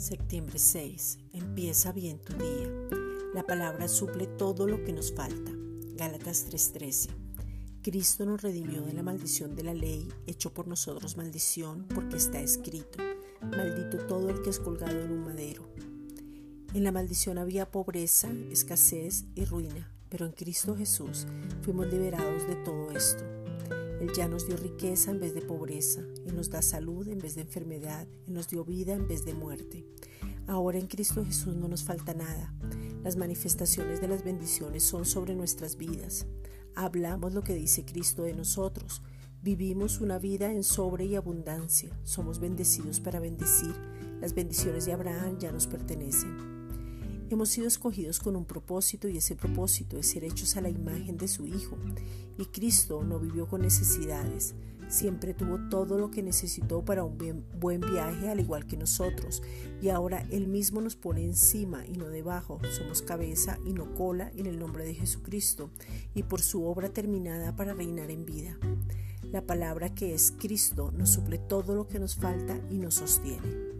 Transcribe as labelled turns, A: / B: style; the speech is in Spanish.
A: Filipenses 6. Empieza bien tu día. La palabra suple todo lo que nos falta. Gálatas 3:13. Cristo nos redimió de la maldición de la ley, hecho por nosotros maldición, porque está escrito, maldito todo el que es colgado en un madero. En la maldición había pobreza, escasez y ruina, pero en Cristo Jesús fuimos liberados de todo esto. Ya nos dio riqueza en vez de pobreza, Él nos da salud en vez de enfermedad, Él nos dio vida en vez de muerte. Ahora en Cristo Jesús no nos falta nada. Las manifestaciones de las bendiciones son sobre nuestras vidas. Hablamos lo que dice Cristo de nosotros. Vivimos una vida en sobre y abundancia. Somos bendecidos para bendecir. Las bendiciones de Abraham ya nos pertenecen. Hemos sido escogidos con un propósito y ese propósito es ser hechos a la imagen de su Hijo. Y Cristo no vivió con necesidades, siempre tuvo todo lo que necesitó para un buen viaje al igual que nosotros. Y ahora Él mismo nos pone encima y no debajo. Somos cabeza y no cola en el nombre de Jesucristo y por su obra terminada para reinar en vida. La palabra que es Cristo nos suple todo lo que nos falta y nos sostiene.